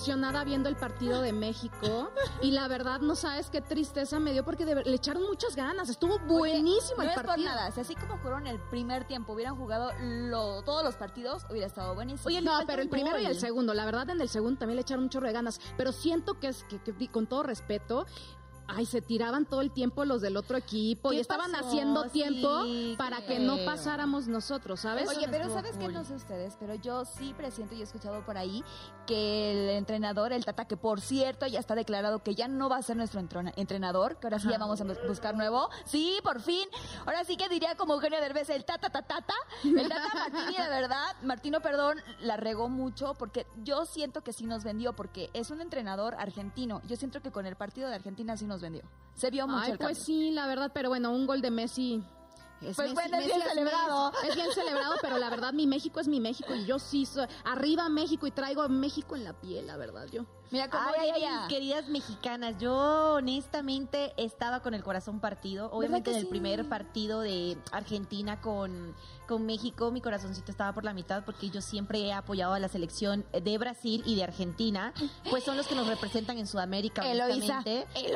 emocionada viendo el partido de México y la verdad no sabes qué tristeza me dio porque de le echaron muchas ganas. Estuvo buenísimo no el es por partido. nada. Si así como jugaron el primer tiempo, hubieran jugado lo- todos los partidos, hubiera estado buenísimo. Oye, No, pero el primero y el segundo, la verdad en el segundo también le echaron un chorro de ganas, pero siento que es que, con todo respeto, ay, se tiraban todo el tiempo los del otro equipo y ¿Qué estaban pasó? haciendo tiempo Sí, para que no pasáramos nosotros, ¿sabes? Oye, pero ¿sabes qué? No sé ustedes, pero yo sí presiento y he escuchado por ahí que el entrenador, el Tata, que por cierto ya está declarado que ya no va a ser nuestro entrena- entrenador, que ahora sí ya vamos a bus- buscar nuevo. Sí, por fin. Ahora sí que diría como Eugenio Derbez, el Tata, Tata, Tata. El Tata Martini, de verdad, Martino, perdón, la regó mucho porque yo siento que sí nos vendió porque es un entrenador argentino. Yo siento que con el partido de Argentina sí nos vendió. Se vio mucho Ay, el pues cambio. sí, la verdad, pero bueno, un gol de Messi. Es Pues bueno, es bien Messi celebrado. Es, bien celebrado, pero la verdad mi México es mi México y yo sí soy arriba México y traigo a México en la piel, la verdad, yo. Mira cómo Ay, ay, mis queridas mexicanas, yo honestamente estaba con el corazón partido. Obviamente en el sí? primer partido de Argentina con, con México, mi corazoncito estaba por la mitad porque yo siempre he apoyado a la selección de Brasil y de Argentina, pues son los que nos representan en Sudamérica. Eloísa,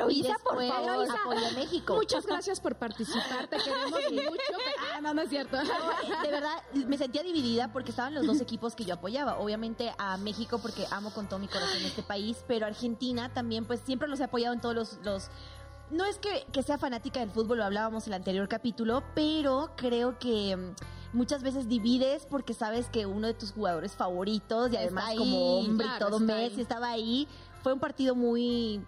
Y por favor. Apoyé a México. Muchas gracias por participar, te queremos mucho. Ah, no, no es cierto. de verdad me sentía dividida porque estaban los dos equipos que yo apoyaba. Obviamente a México porque amo con todo mi corazón este país, pero Argentina también pues siempre los he apoyado en todos los... los no es que, que sea fanática del fútbol, lo hablábamos en el anterior capítulo, pero creo que mm, muchas veces divides porque sabes que uno de tus jugadores favoritos y además ahí, como hombre claro, y todo Messi estaba ahí. Fue un partido muy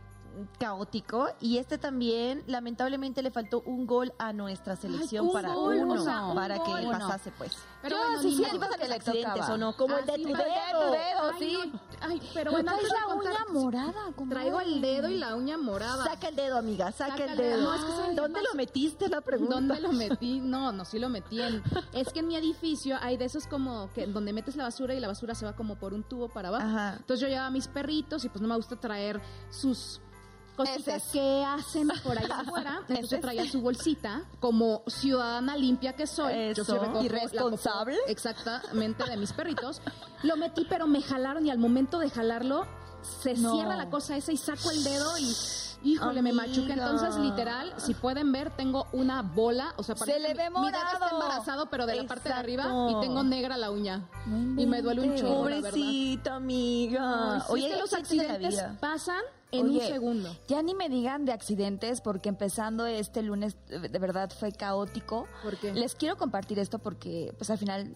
caótico y este también lamentablemente le faltó un gol a nuestra selección un para gol, uno, o sea, un para que pasase pues. Pero bueno, sí accidentes o no, como el de Ah, sí, tu dedo. dedo, Ay, sí. no, Ay, pero bueno, Traes de la uña morada, comadre. Traigo el dedo y la uña morada. Saca el dedo, amiga, saca, Saca el dedo. dedo. No, es que ¿saben qué ¿Dónde lo metiste la pregunta? ¿Dónde lo metí? No, no, sí lo metí en... Es que en mi edificio hay de esos como que donde metes la basura y la basura se va como por un tubo para abajo. Ajá. Entonces yo llevaba a mis perritos y pues no me gusta traer sus cositas que hacen por allá afuera. Entonces yo traía su bolsita como ciudadana limpia que soy. yo Eso. recojo la Irresponsable. Exactamente, de mis perritos. Lo metí, pero me jalaron y al momento de jalarlo se No. cierra la cosa esa y saco el dedo y... Híjole, me machuqué. Amiga. Entonces, literal, si pueden ver, tengo una bola. O sea, Se parece le que ve mi- Mi dedo está embarazado, pero de la parte de arriba. Y tengo negra la uña. No y me duele un chorro, la. Pobrecita, amiga. Oye, es que los accidentes pasan en Oye, un segundo. Ya ni me digan de accidentes porque empezando este lunes de de verdad fue caótico. ¿Por qué? Les quiero compartir esto porque pues al final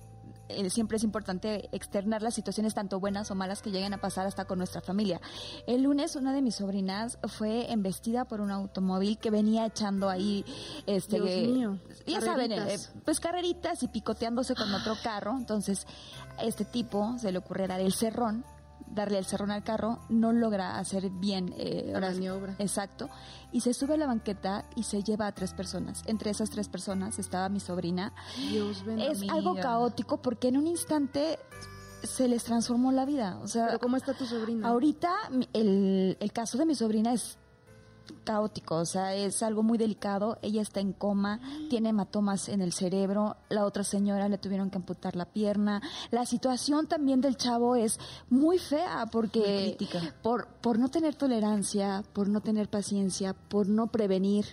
eh, siempre es importante externar las situaciones tanto buenas o malas que lleguen a pasar hasta con nuestra familia. El lunes una de mis sobrinas fue embestida por un automóvil que venía echando ahí este Dios mío, ya saben, eh, carreritas. eh, pues carreritas y picoteándose con otro carro. Entonces, a este tipo se le ocurre dar el cerrón, darle el cerrón al carro, no logra hacer bien eh, La maniobra. Exacto. Y se sube a la banqueta y se lleva a tres personas. Entre esas tres personas estaba mi sobrina. Dios bendiga. Es algo caótico porque en un instante se les transformó la vida. O sea, Pero ¿cómo está tu sobrina? Ahorita el, el caso de mi sobrina es caótico, o sea, es algo muy delicado. Ella está en coma, tiene hematomas en el cerebro, la otra señora le tuvieron que amputar la pierna. La situación también del chavo es muy fea porque por, por no tener tolerancia, por no tener paciencia, por no prevenir,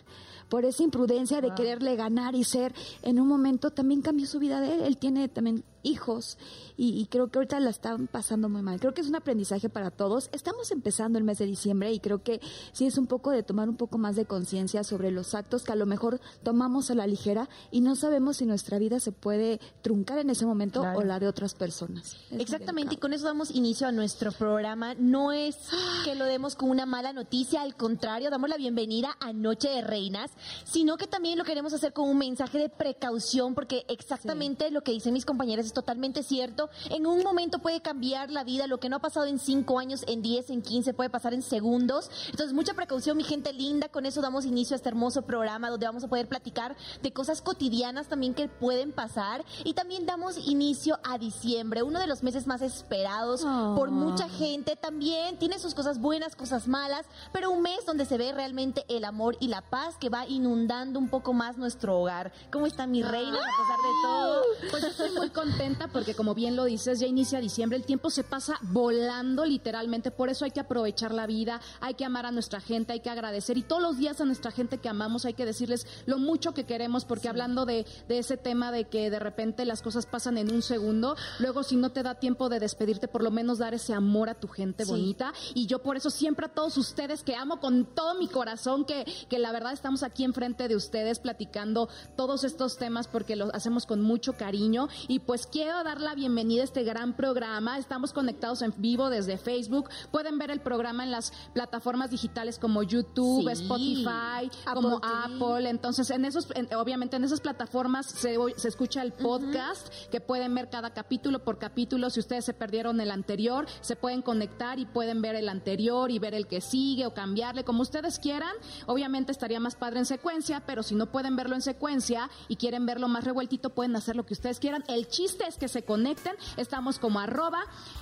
por esa imprudencia de quererle ganar y ser, en un momento también cambió su vida de él. Él tiene también hijos y, y creo que ahorita la están pasando muy mal. Creo que es un aprendizaje para todos. Estamos empezando el mes de diciembre y creo que sí es un poco de tomar un poco más de conciencia sobre los actos que a lo mejor tomamos a la ligera y no sabemos si nuestra vida se puede truncar en ese momento Claro. o la de otras personas. Es Exactamente, y con eso damos inicio a nuestro programa. No es que lo demos con una mala noticia, al contrario, damos la bienvenida a Noche de Reinas, sino que también lo queremos hacer con un mensaje de precaución, porque exactamente lo que dicen mis compañeras es totalmente cierto. En un momento puede cambiar la vida, lo que no ha pasado en cinco años, en 10, en 15, puede pasar en segundos. Entonces, mucha precaución, mi gente linda. Con eso damos inicio a este hermoso programa donde vamos a poder platicar de cosas cotidianas también que pueden pasar. Y también damos inicio a diciembre, uno de los meses más esperados por Ah. mucha gente. También tiene sus cosas buenas, cosas malas, pero un mes donde se ve realmente el amor y la paz que va inundando un poco más nuestro hogar. ¿Cómo está mi reina a pesar de todo? Pues yo estoy muy contenta contenta porque como bien lo dices, ya inicia diciembre, el tiempo se pasa volando literalmente, por eso hay que aprovechar la vida, hay que amar a nuestra gente, hay que agradecer y todos los días a nuestra gente que amamos hay que decirles lo mucho que queremos porque hablando de, de ese tema de que de repente las cosas pasan en un segundo, luego si no te da tiempo de despedirte, por lo menos dar ese amor a tu gente bonita y yo por eso siempre a todos ustedes que amo con todo mi corazón, que, que la verdad estamos aquí enfrente de ustedes platicando todos estos temas porque los hacemos con mucho cariño y pues quiero dar la bienvenida a este gran programa. Estamos conectados en vivo desde Facebook. Pueden ver el programa en las plataformas digitales como YouTube, Sí. Spotify, como Apple. Entonces, en esos, en- obviamente en esas plataformas se, se escucha el podcast que pueden ver cada capítulo por capítulo. Si ustedes se perdieron el anterior, se pueden conectar y pueden ver el anterior y ver el que sigue o cambiarle como ustedes quieran. Obviamente estaría más padre en secuencia, pero si no pueden verlo en secuencia y quieren verlo más revueltito, pueden hacer lo que ustedes quieran. El chiste es que se conecten. Estamos como arroba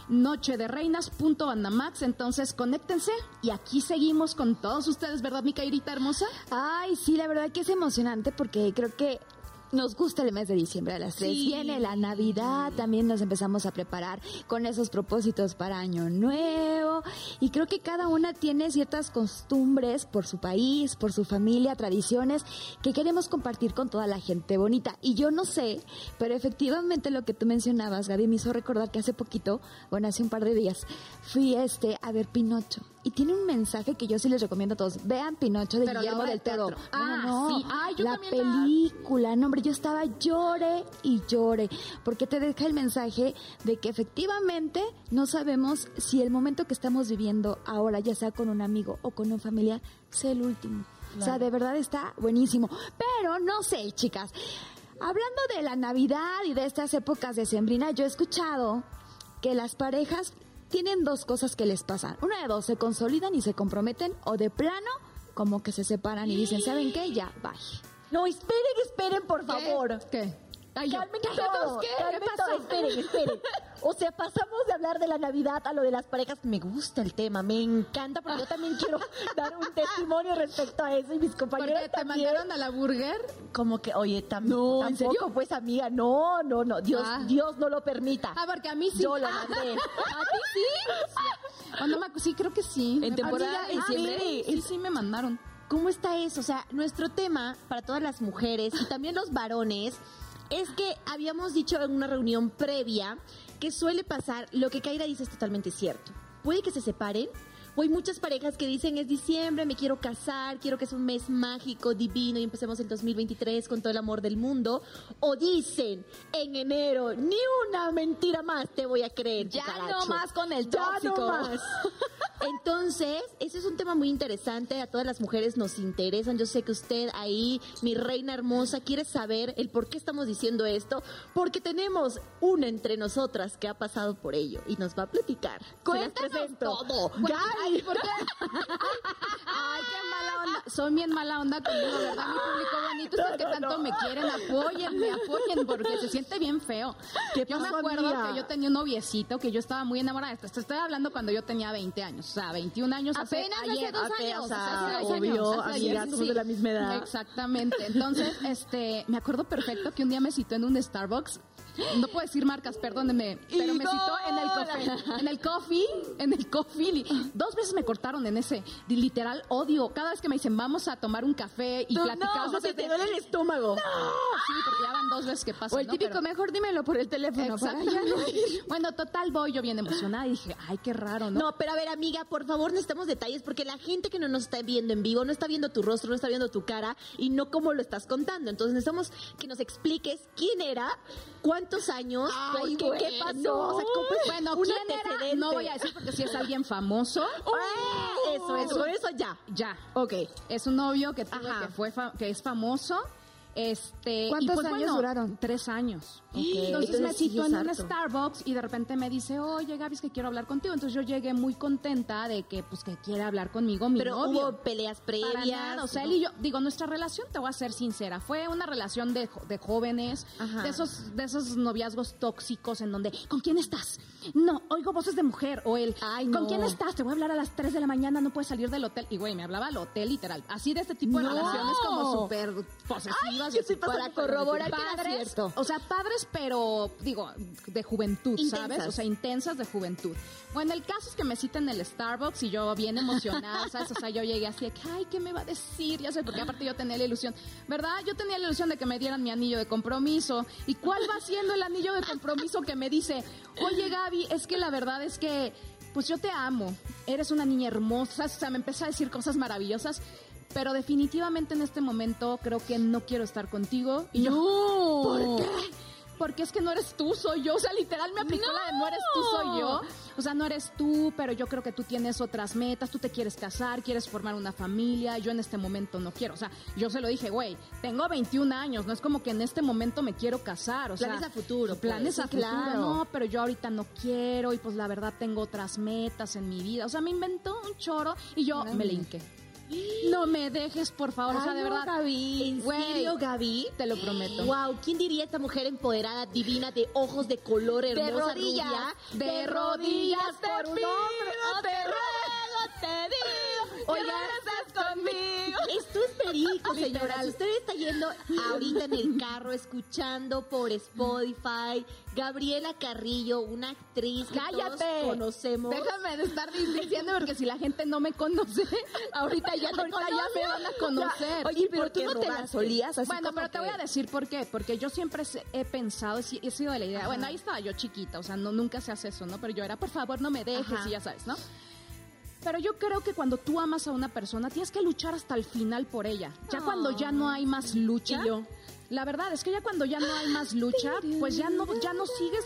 noche de reinas punto bandamax. Entonces, conéctense y aquí seguimos con todos ustedes, ¿verdad, mi Cairita hermosa? Ay, sí, la verdad que es emocionante porque creo que nos gusta el mes de diciembre a las tres. Sí. Viene la Navidad, también nos empezamos a preparar con esos propósitos para Año Nuevo. Y creo que cada una tiene ciertas costumbres por su país, por su familia, tradiciones que queremos compartir con toda la gente bonita. Y yo no sé, pero efectivamente lo que tú mencionabas, Gaby, me hizo recordar que hace poquito, bueno, hace un par de días, fui este a ver Pinocho. Y tiene un mensaje que yo sí les recomiendo a todos. Vean Pinocho de Pero Guillermo del. Toro. Ah, No, no, sí. Ay, yo la también la- película. No, hombre, yo estaba llore y llore. Porque te deja el mensaje de que efectivamente no sabemos si el momento que estamos viviendo ahora, ya sea con un amigo o con un familiar, sea el último. O sea, de verdad está buenísimo. Pero no sé, chicas. Hablando de la Navidad y de estas épocas de sembrina, yo he escuchado que las parejas tienen dos cosas que les pasan. Una de dos, se consolidan y se comprometen o de plano como que se separan y dicen, ¿saben qué? Ya, bye. No, esperen, esperen, por favor. ¿Qué? Ay, yo- Calmen ¿Qué? todo, ¿Qué? calmen esperen, esperen. O sea, pasamos de hablar de la Navidad a lo de las parejas. Me gusta el tema, me encanta, porque yo también quiero dar un testimonio respecto a eso y mis compañeros Porque te también. mandaron a la burger. Como que, oye, tam- No, ¿en tampoco, serio? pues, amiga, no, no, no, Dios, Ah. Dios no lo permita. Ah, porque a mí sí. Yo lo Ah, mandé. ¿A ti sí? O no me acu- sí, creo que sí. ¿En temporada de diciembre? sí, sí, sí, me mandaron. ¿Cómo está eso? O sea, nuestro tema para todas las mujeres y también los varones es que habíamos dicho en una reunión previa que suele pasar, lo que Kaira dice es totalmente cierto. Puede que se separen. O hay muchas parejas que dicen es diciembre, me quiero casar, quiero que sea un mes mágico, divino y empecemos el 2023 con todo el amor del mundo. O dicen en enero, ni una mentira más te voy a creer. Ya no más con el Ya no tóxico. más. Entonces, ese es un tema muy interesante. A todas las mujeres nos interesan. Yo sé que usted ahí, mi reina hermosa, quiere saber el por qué estamos diciendo esto. Porque tenemos una entre nosotras que ha pasado por ello y nos va a platicar. Cuéntanos todo. Ay, ¿por qué? Ay, qué mala onda. Son bien mala onda conmigo, ¿verdad? Mi público bonito, ustedes que tanto me quieren, apóyenme, apoyen, porque se siente bien feo. ¿Qué yo me acuerdo amiga? que yo tenía un noviecito que yo estaba muy enamorada. Te estoy hablando cuando yo tenía 20 años, o sea, 21 años. Apenas hace ayer. dos Apenas, años. o sea, hace dos obvio, años. Hace amiga, ayer, somos de la misma edad. Exactamente. Entonces, este, me acuerdo perfecto que un día me citó en un Starbucks. No puedo decir marcas, perdónenme, pero me citó en el coffee, en el coffee, en el coffee. Dos veces me cortaron en ese, literal odio. Cada vez que me dicen vamos a tomar un café y No, platicamos no, se desde- te duele el estómago. Sí, porque ya van dos veces que pasa. O el ¿no? típico, Pero- mejor dímelo por el teléfono. no ir. Bueno, total voy yo bien emocionada y dije, ay, qué raro, ¿no? No, pero a ver, amiga, por favor, necesitamos detalles porque la gente que no nos está viendo en vivo no está viendo tu rostro, no está viendo tu cara y no cómo lo estás contando. Entonces necesitamos que nos expliques quién era, cuántos años, Ay, qué, qué bueno. pasó. O sea, ¿cómo es Bueno, ¿quién era? No voy a decir porque si es alguien famoso. Ah, Eso, eso, por eso ya. Ya. Ok. Es un novio que tuve que fue que es famoso. Este, ¿Cuántos pues, años bueno, duraron? Tres años. Entonces, me Entonces, citó en un. Starbucks y de repente me dice, oye Gaby, es que quiero hablar contigo. Entonces yo llegué muy contenta de que pues que quiere hablar conmigo mi Pero novio. hubo peleas Para previas. nada, o sea, él y yo, digo, nuestra relación, te voy a ser sincera, fue una relación de, de jóvenes, Ajá. de esos, de esos noviazgos tóxicos en donde, ¿con quién estás? No, oigo voces de mujer, o él, Ay, ¿con quién estás? Te voy a hablar a las 3 de la mañana, no puedes salir del hotel. Y güey, me hablaba al hotel literal, así de este tipo de No. relaciones como súper posesivas. Yo para corroborar que era padres, cierto. o sea, padres, pero digo, de juventud, ¿sabes? O sea, intensas de juventud. Bueno, el caso es que me citan en el Starbucks y yo bien emocionada, ¿sabes? O sea, yo llegué así de que, ay, ¿qué me va a decir? Ya sé, porque aparte yo tenía la ilusión, ¿verdad? Yo tenía la ilusión de que me dieran mi anillo de compromiso. ¿Y cuál va siendo el anillo de compromiso que me dice, oye, Gaby, es que la verdad es que, pues yo te amo, eres una niña hermosa, o sea, me empezó a decir cosas maravillosas. Pero definitivamente en este momento creo que no quiero estar contigo. Y yo, ¿por qué? Porque es que no eres tú, soy yo. O sea, literal me aplicó la de no eres tú, soy yo. O sea, no eres tú, pero yo creo que tú tienes otras metas. Tú te quieres casar, quieres formar una familia. Yo en este momento no quiero. O sea, yo se lo dije, güey, tengo 21 años. No es como que en este momento me quiero casar. O Planes sea, a futuro, pues. Planes a Sí, futuro. claro. No, pero yo ahorita no quiero. Y pues la verdad tengo otras metas en mi vida. O sea, me inventó un choro y yo me le hinqué. No me dejes, por favor. o sea, Ay, de no, verdad. Gaby. ¿En serio, Gaby? Te lo prometo. Wow, ¿quién diría esta mujer empoderada, divina, de ojos de color, hermosa, rodillas, rubia? de rodillas te por un pido, hombre, te ruego, te digo, Oiga, regreses conmigo. Esto es perico, señora. Si usted está yendo ahorita en el carro, escuchando por Spotify, Gabriela Carrillo, una actriz que ¡Cállate! todos conocemos. Déjame de estar diciendo porque si la gente no me conoce, ahorita ya, ahorita ya me van a conocer. Oye, pero ¿por tú no te robaste? solías así bueno, como pero te que- voy a decir por qué. Porque yo siempre he pensado, he sido de la idea. Bueno, ahí estaba yo chiquita, o sea, no, nunca se hace eso, ¿no? Pero yo era, por favor, no me dejes Ajá. y ya sabes, ¿no? Pero yo creo que cuando tú amas a una persona, tienes que luchar hasta el final por ella. Ya cuando ya no hay más lucha, yo. la verdad es que ya cuando ya no hay más lucha, pues ya no, ya no sigues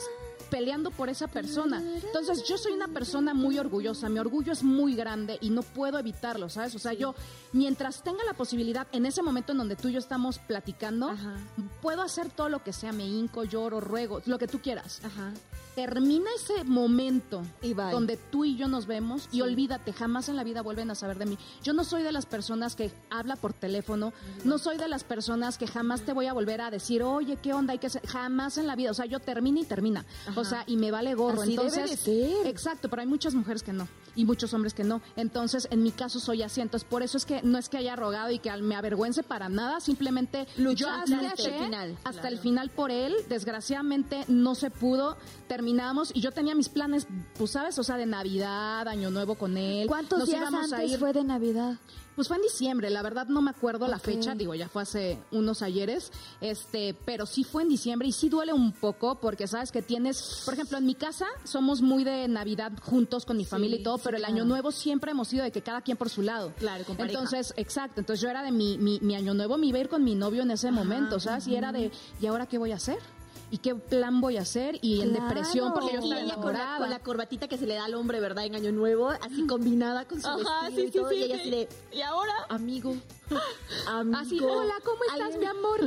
peleando por esa persona. Entonces yo soy una persona muy orgullosa, mi orgullo es muy grande y no puedo evitarlo, ¿sabes? O sea, yo mientras tenga la posibilidad, en ese momento en donde tú y yo estamos platicando, Ajá. puedo hacer todo lo que sea, me hinco, lloro, ruego, lo que tú quieras. Ajá. Termina ese momento Y donde tú y yo nos vemos y olvídate, jamás en la vida vuelven a saber de mí. Yo no soy de las personas que habla por teléfono, no soy de las personas que jamás te voy a volver a decir, oye, ¿qué onda? Hay que hacer? Jamás en la vida. O sea, yo termino y termina. O sea, y me vale gorro. Así debe Entonces, de ser. exacto, pero hay muchas mujeres que no y muchos hombres que no. Entonces, en mi caso soy así. Entonces, por eso es que no es que haya rogado y que me avergüence para nada, simplemente yo Luchaste luché hasta el final. hasta el final por él. Desgraciadamente no se pudo. Terminamos y yo tenía mis planes, pues sabes, o sea, de Navidad, Año Nuevo con él. ¿Cuántos Nos días íbamos a antes ir. fue de Navidad? Pues fue en diciembre, la verdad no me acuerdo la fecha, digo, ya fue hace unos ayeres, este, pero sí fue en diciembre y sí duele un poco porque sabes que tienes, por ejemplo, en mi casa somos muy de Navidad juntos con mi familia y todo, pero el año nuevo siempre hemos sido de que cada quien por su lado. Claro, con. Entonces, exacto, entonces yo era de mi, mi, mi año nuevo, me iba a ir con mi novio en ese momento, ¿sabes? Y era de, ¿y ahora qué voy a hacer? ¿Y qué plan voy a hacer? Y en Claro. depresión porque yo estaba ella con la, enamorada. con la corbatita que se le da al hombre, ¿verdad? En Año Nuevo, así combinada con su Ajá, vestido sí, y todo. sí, y ella sí. de, ¿Y ahora? amigo, amigo. Así, hola, ¿cómo estás, Ay, mi amor?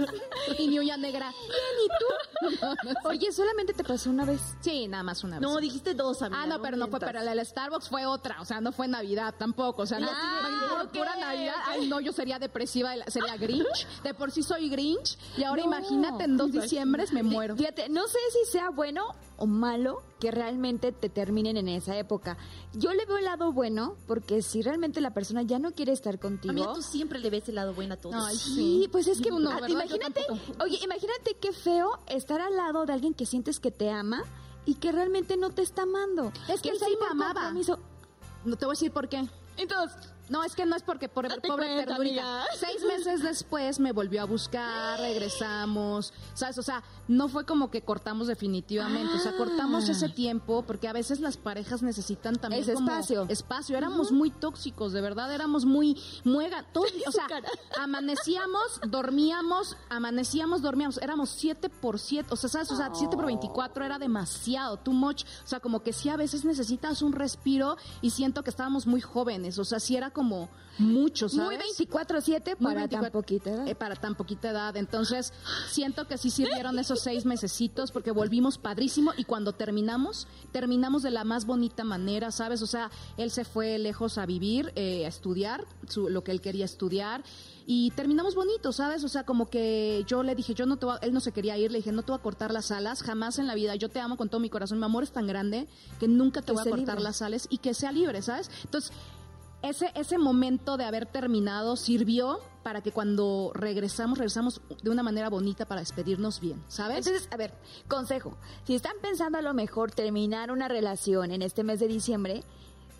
y mi uña negra. Bien, ¿y tú? Oye, ¿solamente te pasó una vez? Sí, nada más una vez. No, dijiste dos, amiga. Ah, no, pero no fue, pero la del Starbucks fue otra, o sea, no fue Navidad tampoco, o sea, no, Ah, por pura Navidad, ay no, yo sería depresiva, sería Grinch, de por sí soy Grinch, y ahora No. imagínate en dos diciembres me muero. Fíjate, no sé si sea bueno o malo que realmente te terminen en esa época. Yo le veo el lado bueno porque si realmente la persona ya no quiere estar contigo. Amiga, tú siempre le ves el lado bueno a todos. Ay, Sí, pues es que no, ah, imagínate, oye, imagínate qué feo estar al lado de alguien que sientes que te ama y que realmente no te está amando. Es que él sí sí me amaba. No te voy a decir por qué. Entonces, No, es que no es porque por Date pobre cuenta, ternurita. amiga. Seis meses después me volvió a buscar, regresamos, ¿sabes? O sea, no fue como que cortamos definitivamente, o sea, cortamos Ah. ese tiempo porque a veces las parejas necesitan también Ese como espacio. espacio. Éramos muy tóxicos, de verdad, éramos muy, todo- o sea, amanecíamos, dormíamos, amanecíamos, dormíamos, éramos siete por siete, o sea, ¿sabes? O sea, siete por veinticuatro era demasiado, too much, o sea, como que sí a veces necesitas un respiro y siento que estábamos muy jóvenes, o sea, sí era como mucho, ¿sabes? muy 24/7 Muy para 24 tan poquita edad. eh, para tan poquita edad. Entonces, siento que sí sirvieron esos seis mesecitos porque volvimos padrísimo y cuando terminamos, terminamos de la más bonita manera, ¿sabes? O sea, él se fue lejos a vivir, eh, a estudiar su- lo que él quería estudiar. Y terminamos bonito, ¿sabes? O sea, como que yo le dije, yo no te voy a- él no se quería ir, le dije, no te voy a cortar las alas, jamás en la vida, yo te amo con todo mi corazón, mi amor es tan grande que nunca te Que voy a cortar libre. las alas y que sea libre, ¿sabes? Entonces, ese, ese momento de haber terminado sirvió para que cuando regresamos, regresamos de una manera bonita para despedirnos bien, ¿sabes? Entonces, a ver, consejo. Si están pensando a lo mejor terminar una relación en este mes de diciembre,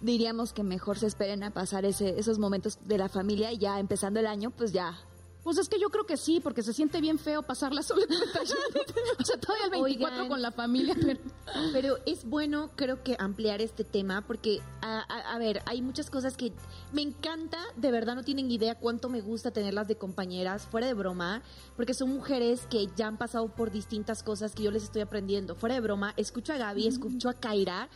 diríamos que mejor se esperen a pasar ese, esos momentos de la familia y ya empezando el año, pues ya pues es que yo creo que sí, porque se siente bien feo pasarla solo el 31. o sea, todavía el 24 Oigan. con la familia, pero... Pero es bueno, creo que ampliar este tema porque, a, a- a ver, hay muchas cosas que me encanta, de verdad no tienen idea cuánto me gusta tenerlas de compañeras, fuera de broma, porque son mujeres que ya han pasado por distintas cosas que yo les estoy aprendiendo. Fuera de broma, escucho a Gaby, escucho a Kaira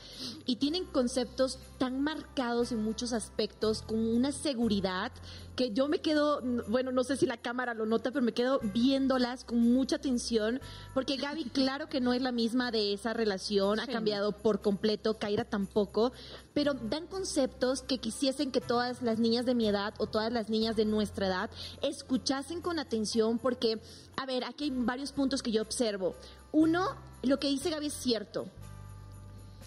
y tienen conceptos tan marcados en muchos aspectos, con una seguridad que yo me quedo, bueno, no sé si la cámara lo nota, pero me quedo viéndolas con mucha atención, porque Gaby, claro que no es la misma de esa relación, ha Sí. cambiado por completo, Kaira tampoco, pero dan conceptos que quisiesen que todas las niñas de mi edad o todas las niñas de nuestra edad escuchasen con atención, porque, a ver, aquí hay varios puntos que yo observo. Uno, lo que dice Gaby es cierto.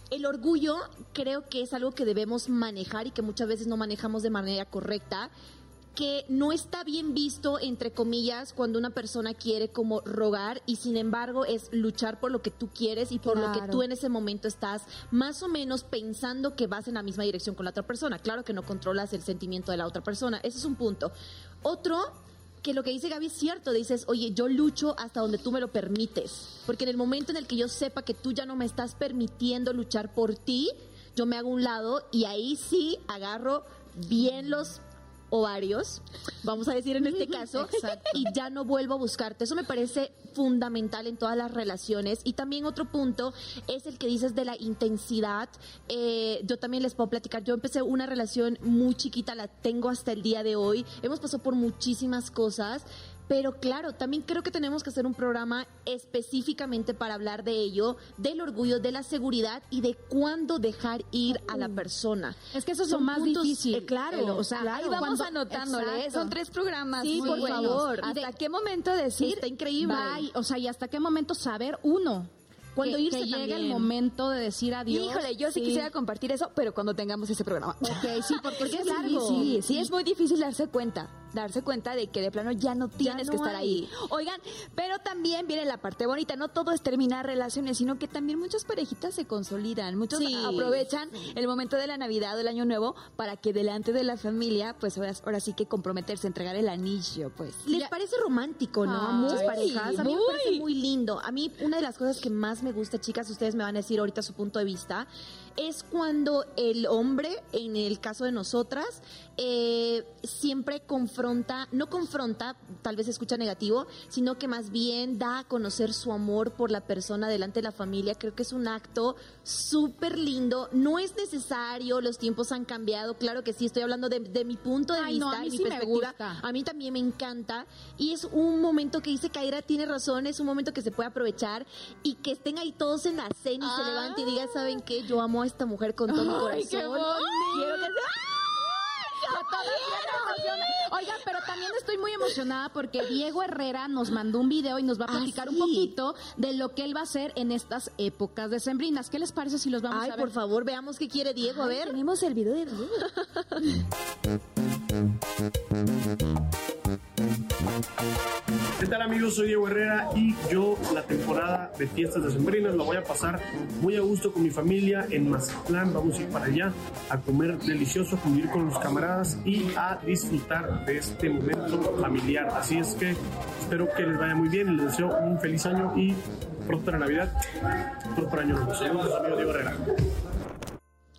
El orgullo creo que es algo que debemos manejar y que muchas veces no manejamos de manera correcta que no está bien visto, entre comillas, cuando una persona quiere como rogar y sin embargo es luchar por lo que tú quieres y por lo que tú en ese momento estás más o menos pensando que vas en la misma dirección con la otra persona. Claro que no controlas el sentimiento de la otra persona, ese es un punto. Otro, que lo que dice Gaby es cierto, dices, oye, yo lucho hasta donde tú me lo permites, porque en el momento en el que yo sepa que tú ya no me estás permitiendo luchar por ti, yo me hago un lado y ahí sí agarro bien los ovarios, vamos a decir en este caso, y ya no vuelvo a buscarte. Eso me parece fundamental en todas las relaciones. Y también otro punto es el que dices de la intensidad. Eh, yo también les puedo platicar, yo empecé una relación muy chiquita, la tengo hasta el día de hoy. Hemos pasado por muchísimas cosas. Pero claro, también creo que tenemos que hacer un programa específicamente para hablar de ello, del orgullo, de la seguridad y de cuándo dejar ir a la persona. Es que eso es lo más puntos, difícil. eh, claro, o sea, claro. Ahí vamos cuando- anotándole, ¿eh? Exacto. son tres programas. Sí, muy por buenos. favor. ¿Hasta qué momento decir? Está increíble. Bye. O sea, y hasta qué momento saber uno. Cuando que, irse que llegue el momento de decir adiós. Híjole, yo sí, quisiera compartir eso, pero cuando tengamos ese programa. Ok, sí, porque, Porque es largo. sí, sí, es muy difícil darse cuenta, darse cuenta de que de plano ya no tienes no que estar hay. ahí. Oigan, pero también viene la parte bonita, no todo es terminar relaciones, sino que también muchas parejitas se consolidan, muchos Sí. aprovechan el momento de la Navidad o el Año Nuevo para que delante de la familia, pues ahora, ahora sí que comprometerse, entregar el anillo, pues. Les Ya- parece romántico, ¿no? A Ay, muchas parejas. A mí me parece muy lindo. A mí, una de las cosas que más me gusta, chicas, ustedes me van a decir ahorita su punto de vista, es cuando el hombre, en el caso de nosotras, eh, siempre confronta, no confronta, tal vez escucha negativo, sino que más bien da a conocer su amor por la persona delante de la familia. Creo que es un acto súper lindo. No es necesario, los tiempos han cambiado. Claro que sí, estoy hablando de, de mi punto de Ay, no, vista, a mí mi sí perspectiva. A mí también me encanta y es un momento que dice Kaira tiene razón, es un momento que se puede aprovechar y que estén ahí todos en la cena y se levanten y digan, ¿saben qué? Yo amo a esta mujer con todo mi corazón. Ay, qué. Quiero que Oigan, pero también estoy muy emocionada porque Diego Herrera nos mandó un video y nos va a Ah, platicar un sí. poquito de lo que él va a hacer en estas épocas decembrinas. ¿Qué les parece si los vamos Ay, a ver? por favor, veamos qué quiere Diego, a Ay, ver. Tenemos el video de ¿Qué tal amigos? Soy Diego Herrera y yo la temporada de fiestas decembrinas la voy a pasar muy a gusto con mi familia en Mazatlán. Vamos a ir para allá a comer delicioso, a convivir con los camaradas y a disfrutar de este momento familiar. Así es que espero que les vaya muy bien les deseo un feliz año y próspera Navidad, próspero año nuevo. Saludos, amigo Diego Herrera.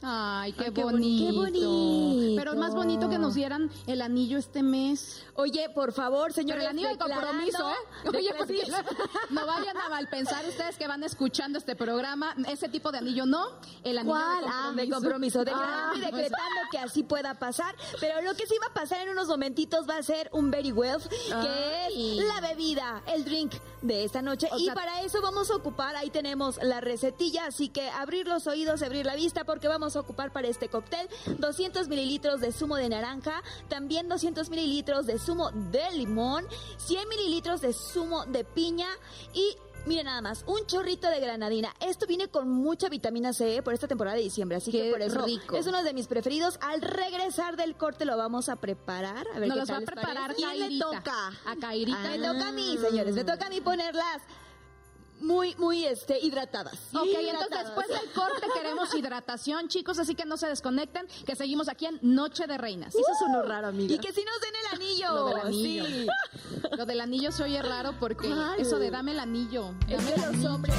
Ay, qué, Ay, qué boni- bonito. qué bonito. Pero más bonito que nos dieran el anillo este mes. Oye, por favor, señor. El anillo de compromiso, ¿eh? Oye, porque no vayan a malpensar ustedes que van escuchando este programa. Ese tipo de anillo no. El anillo ¿Cuál? de Ah, compromiso. de compromiso. Declarando Ah, y decretando que así pueda pasar. Pero lo que sí va a pasar en unos momentitos va a ser un Very Well, que es la bebida, el drink de esta noche. O y para eso vamos a ocupar, ahí tenemos la recetilla, así que abrir los oídos, abrir la vista, porque vamos a ocupar para este cóctel 200 mililitros de zumo de naranja, también 200 mililitros de zumo de limón, 100 mililitros de zumo de piña y Mira nada más, un chorrito de granadina. Esto viene con mucha vitamina C por esta temporada de diciembre, así Qué que por eso rico. es uno de mis preferidos. Al regresar del corte lo vamos a preparar. A ver Nos qué los va tal a les preparar. ¿Quién le toca? A Kairita. Me toca a mí, señores. Me toca a mí ponerlas muy, muy este, hidratadas. Ok, Hidratadas. entonces después del corte queremos hidratación, chicos, así que no se desconecten, que seguimos aquí en Noche de Reinas. Eso sonó raro, amiga. Y que si nos den el anillo. Lo del anillo. Sí. Lo del anillo se oye raro porque ¿Cuál? eso de dame el anillo. Es dame que el los anillo. hombres.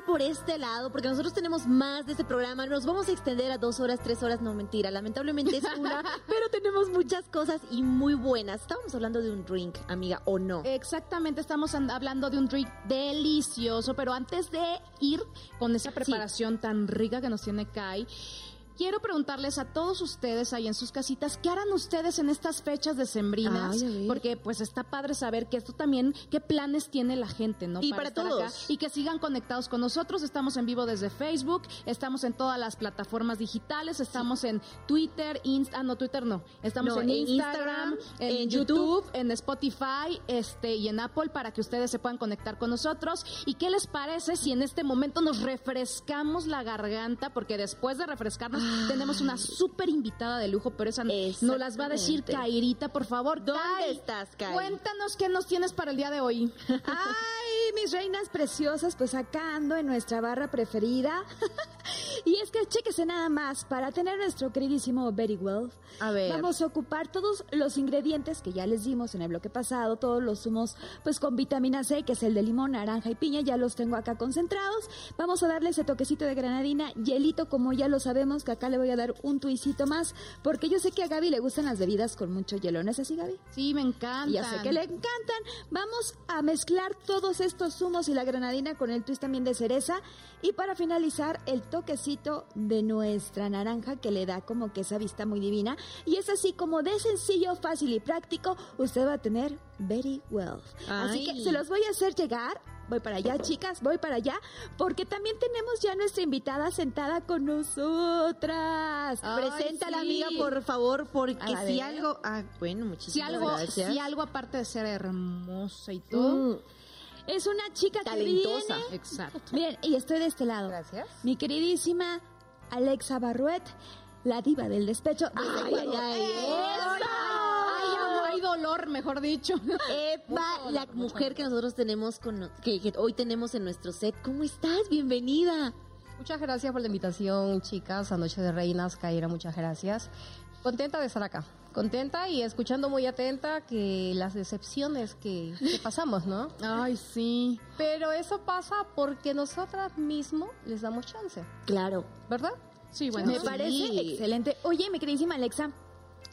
Por este lado, porque nosotros tenemos más de este programa. Nos vamos a extender a dos horas, tres horas, no mentira. Lamentablemente es una, pero tenemos muchas cosas y muy buenas. Estábamos hablando de un drink, amiga, ¿o no? Exactamente, estamos an- hablando de un drink delicioso, pero antes de ir con esa preparación tan rica que nos tiene Kai, quiero preguntarles a todos ustedes ahí en sus casitas, ¿qué harán ustedes en estas fechas decembrinas? Ay. Porque pues está padre saber que esto también, qué planes tiene la gente, ¿no? Y para estar todos. acá. Y que sigan conectados con nosotros. Estamos en vivo desde Facebook, estamos en todas las plataformas digitales, estamos en Twitter, Insta, ah, no, Twitter no, estamos No, en en Instagram, Instagram, en, en YouTube, YouTube. en Spotify este, y en Apple para que ustedes se puedan conectar con nosotros. ¿Y qué les parece si en este momento nos refrescamos la garganta? Porque después de refrescarnos tenemos una súper invitada de lujo, pero esa nos las va a decir. Kairita, por favor. ¿Dónde Kai, estás, Kai? Cuéntanos qué nos tienes para el día de hoy. Ay, mis reinas preciosas, pues acá ando en nuestra barra preferida. y es que chéquese nada más, para tener nuestro queridísimo Very Well, A ver. vamos a ocupar todos los ingredientes que ya les dimos en el bloque pasado, todos los zumos pues con vitamina C, que es el de limón, naranja y piña, ya los tengo acá concentrados. Vamos a darle ese toquecito de granadina, hielito, como ya lo sabemos, que acá le voy a dar un tuicito más, porque yo sé que a Gaby le gustan las bebidas con mucho hielo, ¿no es así, Gaby? Sí, me encanta. Ya sé que le encantan. Vamos a mezclar todos estos zumos y la granadina con el twist también de cereza. Y para finalizar, el toquecito de nuestra naranja que le da como que esa vista muy divina. Y es así como de sencillo, fácil y práctico, usted va a tener very well. Así que se los voy a hacer llegar. Voy para allá, chicas, voy para allá, porque también tenemos ya nuestra invitada sentada con nosotras. Ay, Preséntala, sí. amiga, por favor, porque A si ver. algo... Ah, bueno, Si muchísimas algo, gracias. si algo aparte de ser hermosa y todo. Mm, Es una chica Talentosa. que viene Exacto. Bien, y estoy de este lado. Gracias. Mi queridísima Alexa Barruet, la diva del despecho. Ay. Ay, dolor, mejor dicho. Eva, la mujer que nosotros tenemos con, que, que hoy tenemos en nuestro set. ¿Cómo estás? Bienvenida. Muchas gracias por la invitación, chicas, a Noche de Reinas, Kaira, muchas gracias. Contenta de estar acá, contenta y escuchando muy atenta que las decepciones que, que pasamos, ¿no? Ay, sí. Pero eso pasa porque nosotras mismos les damos chance, Claro. ¿verdad? Sí, bueno. Me sí. parece excelente. Oye, mi queridísima Alexa,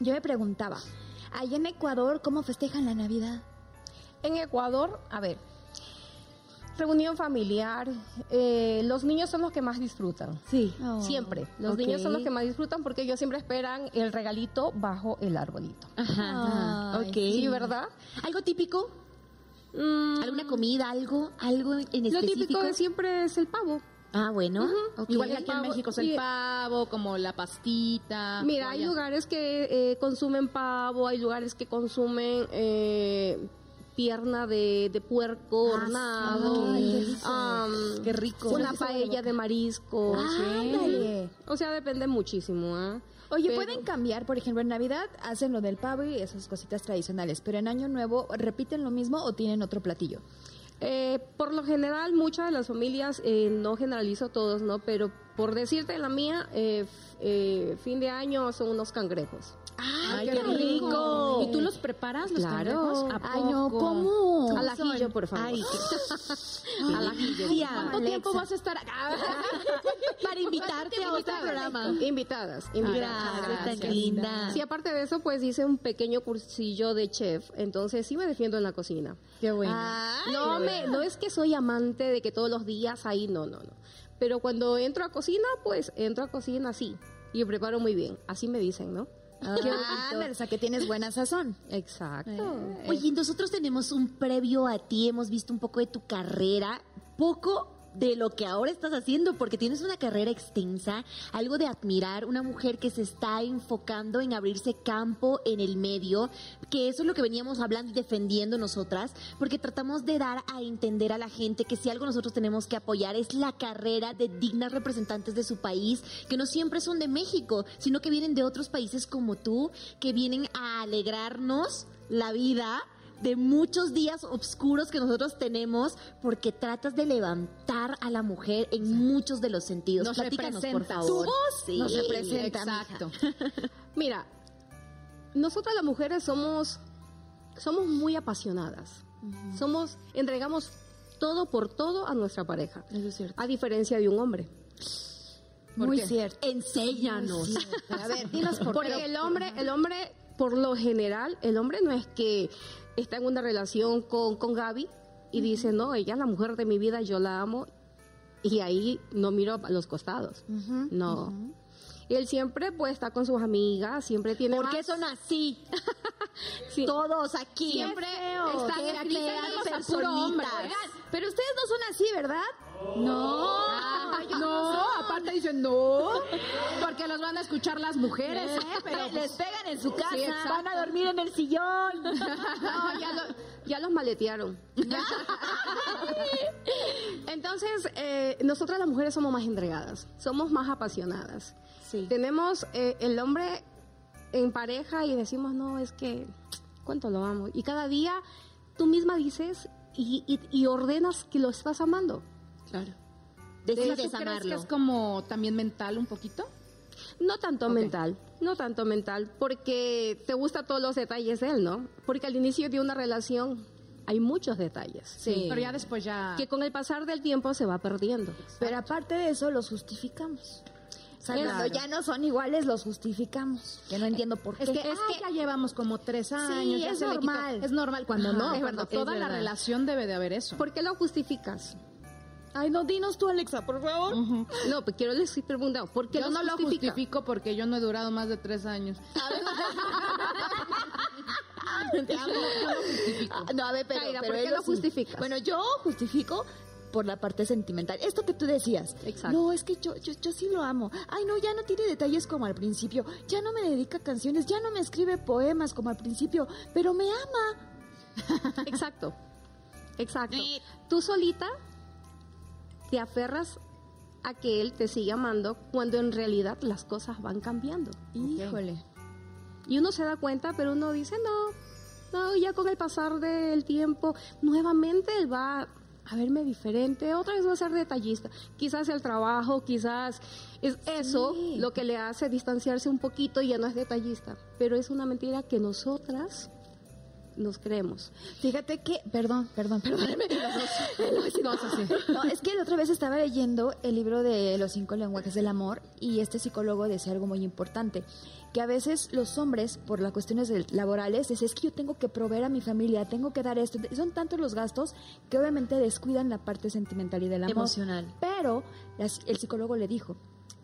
yo me preguntaba, allá en Ecuador, ¿cómo festejan la Navidad? En Ecuador, a ver, reunión familiar, eh, los niños son los que más disfrutan. Sí. Siempre. Los niños son los que más disfrutan porque ellos siempre esperan el regalito bajo el arbolito. Ajá. Ay, ok. Sí, ¿verdad? ¿Algo típico? Mm, ¿Alguna comida? ¿Algo? ¿Algo en Lo específico? típico de siempre es el pavo. Ah, bueno. Igual que aquí en México es el pavo, como la pastita. Mira, hay lugares que eh, consumen pavo, hay lugares que consumen eh, pierna de, de puerco hornado, Ay, qué rico. am, Qué rico. una paella de marisco. O sea, depende muchísimo. ¿ah? Oye, Pero- pueden cambiar, por ejemplo, en Navidad hacen lo del pavo y esas cositas tradicionales, pero en Año Nuevo repiten lo mismo o tienen otro platillo. Eh, por lo general, muchas de las familias, eh, no generalizo todos, ¿no? Pero por decirte la mía, eh, eh, fin de año son unos cangrejos. ¡Ay, qué rico! ¿Y tú los preparas, los Claro. Ay, no? ¿cómo? Al ajillo, por favor. Ay, Al ajillo. ¿Cuánto tiempo vas a estar acá? Para invitarte a otro programa. Invitadas, invitadas. Gracias, tan linda. Sí, aparte de eso, pues hice un pequeño cursillo de chef, entonces sí me defiendo en la cocina. Qué bueno. Ay, No, me, no es que soy amante de que todos los días ahí, no, no, no. Pero cuando entro a cocina, pues entro a cocina así y preparo muy bien. Así me dicen, ¿no? Ah, o sea que tienes buena sazón. Exacto. Oye, nosotros tenemos un previo a ti, hemos visto un poco de tu carrera, poco de lo que ahora estás haciendo, porque tienes una carrera extensa, algo de admirar, una mujer que se está enfocando en abrirse campo en el medio, que eso es lo que veníamos hablando y defendiendo nosotras, porque tratamos de dar a entender a la gente que si algo nosotros tenemos que apoyar es la carrera de dignas representantes de su país, que no siempre son de México, sino que vienen de otros países como tú, que vienen a alegrarnos la vida de muchos días oscuros que nosotros tenemos porque tratas de levantar a la mujer en muchos de los sentidos. Nos Platícanos, por favor. Tu voz Sí. nos representa. Exacto. Mira, nosotras las mujeres somos, somos muy apasionadas. Somos, entregamos todo por todo a nuestra pareja. Eso es cierto. A diferencia de un hombre. ¿Por Muy qué? cierto. Enséñanos. Muy cierto. A ver, dinos por Porque qué. el hombre, el hombre, por lo general, el hombre no es que está en una relación con, con Gaby y dice, no, ella es la mujer de mi vida, yo la amo, y ahí no miro a los costados. No. Él siempre pues está con sus amigas, siempre tiene Porque más- son así. Sí. Todos aquí. Siempre Qué están pero ustedes no son así, ¿verdad? No. Ah, no, aparte dicen no, porque los van a escuchar las mujeres, ¿eh? Pero les pegan en su casa. Sí. Van a dormir en el sillón. No, ya, lo- ya los maletearon. Entonces, eh, nosotras las mujeres somos más entregadas, somos más apasionadas. Sí. Tenemos eh, el hombre en pareja y decimos, no, es que, ¿cuánto lo amo? Y cada día tú misma dices y, y- y ordenas que lo estás amando. Claro. Decides ¿Tú crees que amarlo. es como también mental un poquito? No tanto mental, no tanto mental, porque te gusta todos los detalles de él, ¿no? Porque al inicio de una relación hay muchos detalles. Sí. Pero ya después ya... Que con el pasar del tiempo se va perdiendo. Pero aparte de eso, los justificamos. O sea, Claro. cuando ya no son iguales, los justificamos. Que no entiendo por qué. Es que, es que ya llevamos como tres años. ya es se le quitó- normal. Es normal cuando Ajá, no. es cuando toda la relación debe de haber eso. ¿Por qué lo justificas? Ay, no, dinos tú, Alexa, por favor. No, pues quiero les preguntar, ¿por qué Yo no lo justifico porque yo no he durado más de tres años. Te amo, yo lo justifico. Ah, no, a ver, pero, Kaira, pero ¿por qué lo sí. justificas? Bueno, yo justifico por la parte sentimental. Esto que tú decías. Exacto. No, es que yo, yo, yo sí lo amo. Ay, no, ya no tiene detalles como al principio. Ya no me dedica canciones, ya no me escribe poemas como al principio, pero me ama. Exacto, exacto. Tú solita te aferras a que él te siga amando cuando en realidad las cosas van cambiando. Híjole. Y uno se da cuenta, pero uno dice, no, no, ya con el pasar del tiempo, nuevamente él va a verme diferente, otra vez va a ser detallista. Quizás el trabajo, quizás es eso lo que le hace distanciarse un poquito y ya no es detallista. Pero es una mentira que nosotras nos creemos. Fíjate que, perdón, perdón, perdóname. No. No, es que la otra vez estaba leyendo el libro de los cinco lenguajes del amor y este psicólogo decía algo muy importante, que a veces los hombres, por las cuestiones laborales, dicen, es que yo tengo que proveer a mi familia, tengo que dar esto. Son tantos los gastos que obviamente descuidan la parte sentimental y del amor. Emocional. Pero las- el psicólogo le dijo,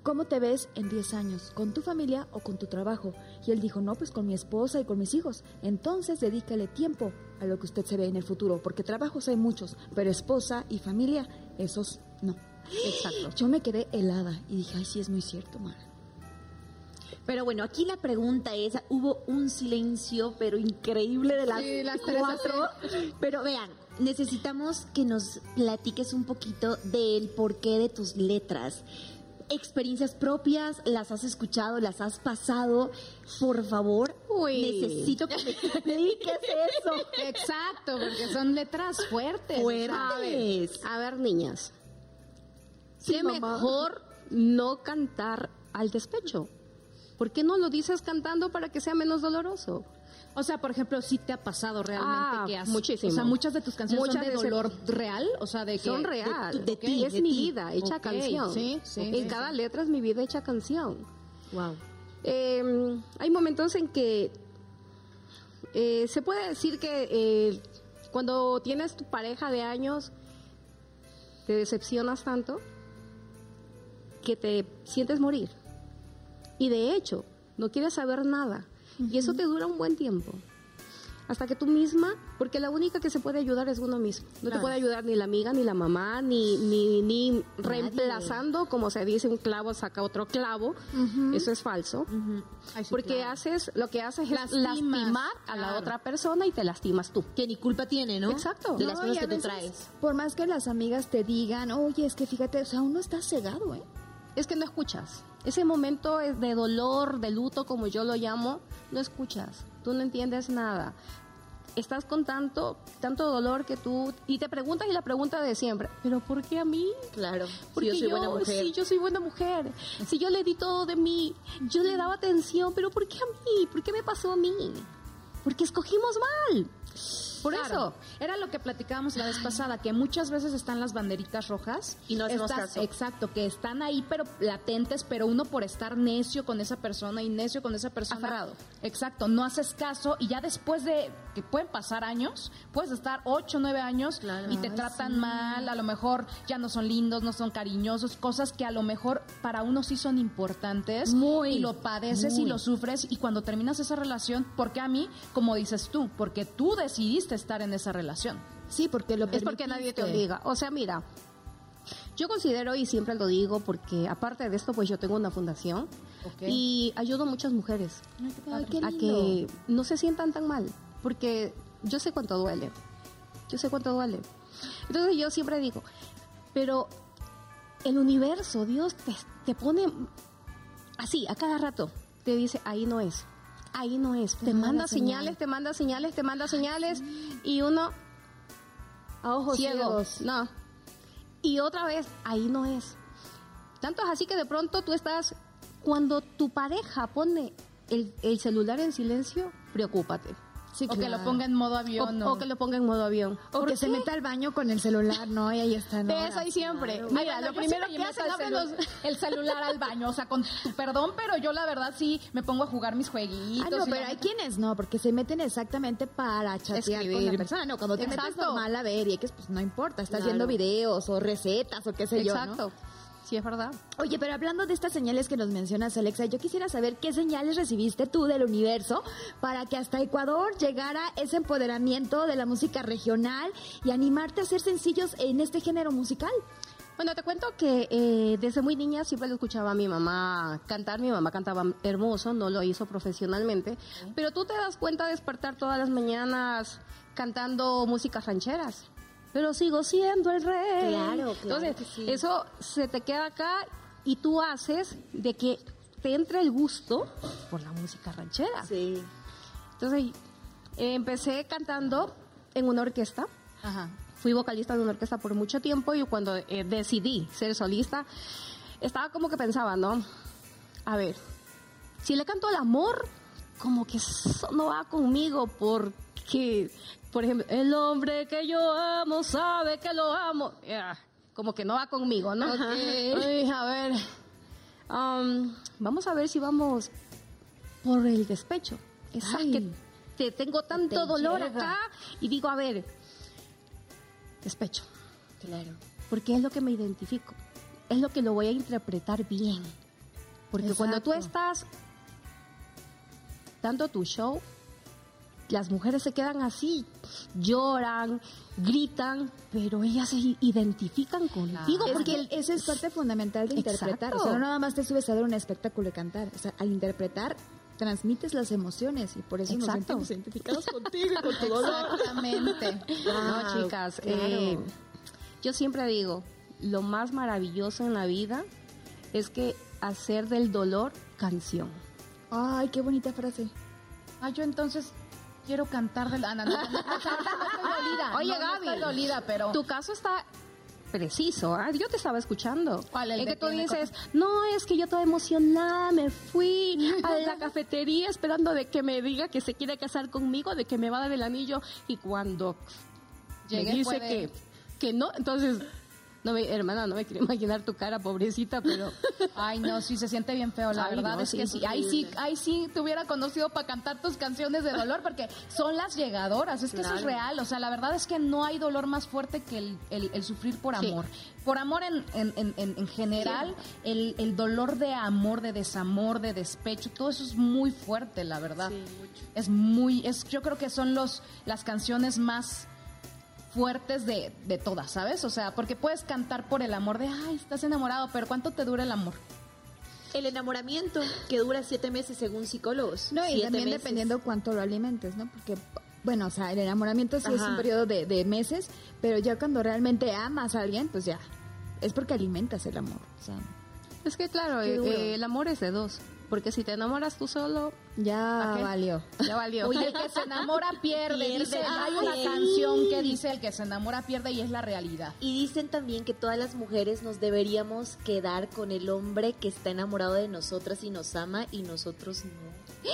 ¿cómo te ves en 10 años? ¿Con tu familia o con tu trabajo? Y él dijo, no, pues con mi esposa y con mis hijos. Entonces dedícale tiempo a lo que usted se ve en el futuro, porque trabajos hay muchos, pero esposa y familia, esos no. Exacto. Yo me quedé helada y dije, ay, sí, es muy cierto, Mara. Pero bueno, aquí la pregunta es, hubo un silencio, pero increíble de las, Sí, las tres cuatro. Pero vean, necesitamos que nos platiques un poquito del porqué de tus letras. Experiencias propias, las has escuchado, las has pasado. Por favor, Uy. necesito que me expliques eso. Exacto, porque son letras fuertes. Fuertes. A ver, niñas. Sí, ¿Qué mejor no cantar al despecho? ¿Por qué no lo dices cantando para que sea menos doloroso? O sea, por ejemplo, si te ha pasado realmente Ah, que has... muchísimo. O sea, muchas de tus canciones Muchas son de de dolor real, o sea, de que... Son de- real. de ok, ti, es de mi vida hecha Ok, canción. sí, sí, en sí, cada sí. letra es mi vida hecha canción. Wow. Eh, hay momentos en que eh, se puede decir que eh, cuando tienes tu pareja de años te decepcionas tanto que te sientes morir. Y de hecho, no quieres saber nada. Y eso te dura un buen tiempo. hasta que tú misma, porque la única que se puede ayudar es uno mismo. No te puede ayudar ni la amiga, ni la mamá, ni, ni, ni reemplazando, como se dice, un clavo saca otro clavo. Eso es falso. porque haces, lo que haces es lastimar a la otra persona y te lastimas tú. Que ni culpa tiene, ¿no? Exacto. De las No, cosas que tú traes. Por más que las amigas te digan, oye, es que fíjate, o sea, uno está cegado, ¿eh? Es que no escuchas. Ese momento es de dolor, de luto, como yo lo llamo, no escuchas. Tú no entiendes nada. Estás con tanto, tanto dolor que tú... Y te preguntas y la pregunta de siempre, ¿pero por qué a mí? Claro. Porque si yo soy buena mujer. Sí, yo soy buena mujer. Si yo le di todo de mí, yo le daba atención, pero ¿por qué a mí? ¿Por qué me pasó a mí? Porque escogimos mal. Por Claro. eso. Era lo que platicábamos la vez pasada, que muchas veces están las banderitas rojas. Y no hacemos caso. Exacto, que están ahí, pero latentes, pero uno por estar necio con esa persona y necio con esa persona. Aferrado. Exacto, no haces caso y ya después de que pueden pasar años, puedes estar ocho, nueve años y te tratan mal, a lo mejor ya no son lindos, no son cariñosos, cosas que a lo mejor para uno sí son importantes Muy, y lo padeces y lo sufres y cuando terminas esa relación, porque a mí, como dices tú, porque tú decidiste estar en esa relación. Sí, porque lo Es porque nadie te obliga. O sea, mira, yo considero y siempre lo digo porque aparte de esto, pues yo tengo una fundación y ayudo a muchas mujeres Ay, a que no se sientan tan mal, porque yo sé cuánto duele. Yo sé cuánto duele. Entonces yo siempre digo, pero el universo, Dios te, te pone así a cada rato, te dice, ahí no es. Ahí no es. Te manda manda señal. señales, te manda señales, te manda señales y uno A ojos ciego. ciegos. No. Y otra vez, ahí no es. Tanto es así que de pronto tú estás, cuando tu pareja pone el, el celular en silencio, preocúpate. Sí, o que lo ponga en modo avión. o que lo ponga en modo avión. O ¿Por que se meta al baño con el celular, ¿no? Y ahí está. ¿no? De eso hay siempre. Mira, lo primero que hacen, abren los... el celular al baño, o sea, con tu perdón, pero yo la verdad sí me pongo a jugar mis jueguitos. Ah, no, pero hay quienes no, porque se meten exactamente para chatear con Escribir. la persona. No, cuando te metes Exacto. normal a ver y que pues no importa, estás Claro. viendo videos o recetas o qué sé yo, ¿no? Sí, es verdad. Oye, pero hablando de estas señales que nos mencionas, Alexa, yo quisiera saber qué señales recibiste tú del universo para que hasta Ecuador llegara ese empoderamiento de la música regional y animarte a hacer sencillos en este género musical. Bueno, te cuento que eh, desde muy niña siempre lo escuchaba a mi mamá cantar. Mi mamá cantaba hermoso, no lo hizo profesionalmente. Pero tú te das cuenta de despertar todas las mañanas cantando músicas rancheras. Pero sigo siendo el rey. Claro, claro Entonces, que sí. eso se te queda acá y tú haces de que te entre el gusto por la música ranchera. Sí. Entonces, eh, empecé cantando en una orquesta Ajá. fui vocalista de una orquesta por mucho tiempo y cuando eh, decidí ser solista, estaba como que pensaba, ¿no? A ver, si le canto al amor, como que eso no va conmigo porque, por ejemplo, el hombre que yo amo sabe que lo amo. Ya, como que no va conmigo, ¿no? Ay, a ver, um, vamos a ver si vamos por el despecho. Que te tengo tanto Te dolor llega. acá y digo, a ver, despecho, Claro. porque es lo que me identifico, es lo que lo voy a interpretar bien. Porque cuando tú estás dando tu show, las mujeres se quedan así, lloran, gritan, pero ellas se identifican contigo Es porque que esa es parte fundamental de interpretar. O sea, no nada más te subes a ver un espectáculo y cantar. O sea, al interpretar transmites las emociones y por eso nos Exacto. sentimos identificados contigo y con tu dolor. Exactamente. No, chicas, eh, yo siempre digo, lo más maravilloso en la vida es que hacer del dolor canción. Ay, qué bonita frase. Ah, yo entonces quiero cantar de la... Ah, no, no, no, dolida. Oye, Gaby, estoy dolida, pero... Tu caso está preciso, ¿ah? yo te estaba escuchando. ¿Cuál, el En de que tú dices, no, es que yo toda emocionada me fui a la cafetería esperando de que me diga que se quiere casar conmigo, de que me va a dar el anillo y cuando Llegué me dice que, que no, entonces No me, hermana, no me quiero imaginar tu cara, pobrecita, pero... Ay, no, sí, se siente bien feo, la Ay, verdad no, es sí, que sí. Ahí sí, ahí sí te hubiera conocido para cantar tus canciones de dolor, porque son las llegadoras, es que eso es real. O sea, la verdad es que no hay dolor más fuerte que el, el- el sufrir por Sí. amor. Por amor en, en, en- en- en general, el, el dolor de amor, de desamor, de despecho, todo eso es muy fuerte, la verdad. Es muy, es, yo creo que son los, las canciones más fuertes de, de todas, ¿sabes? O sea, porque puedes cantar por el amor de, ay, estás enamorado, pero ¿cuánto te dura el amor? El enamoramiento, que dura siete meses según psicólogos. No, y también meses. dependiendo cuánto lo alimentes, ¿no? Porque, bueno, o sea, el enamoramiento sí es un periodo de, de meses, pero ya cuando realmente amas a alguien, pues ya, es porque alimentas el amor. O sea, Es que claro, eh, eh, el amor es de dos. Porque si te enamoras tú solo, ya valió. ya valió. Oye, el que se enamora pierde. Pierde. Dice, hay una canción que dice el que se enamora pierde y es la realidad. Y dicen también que todas las mujeres nos deberíamos quedar con el hombre que está enamorado de nosotras y nos ama y nosotros no.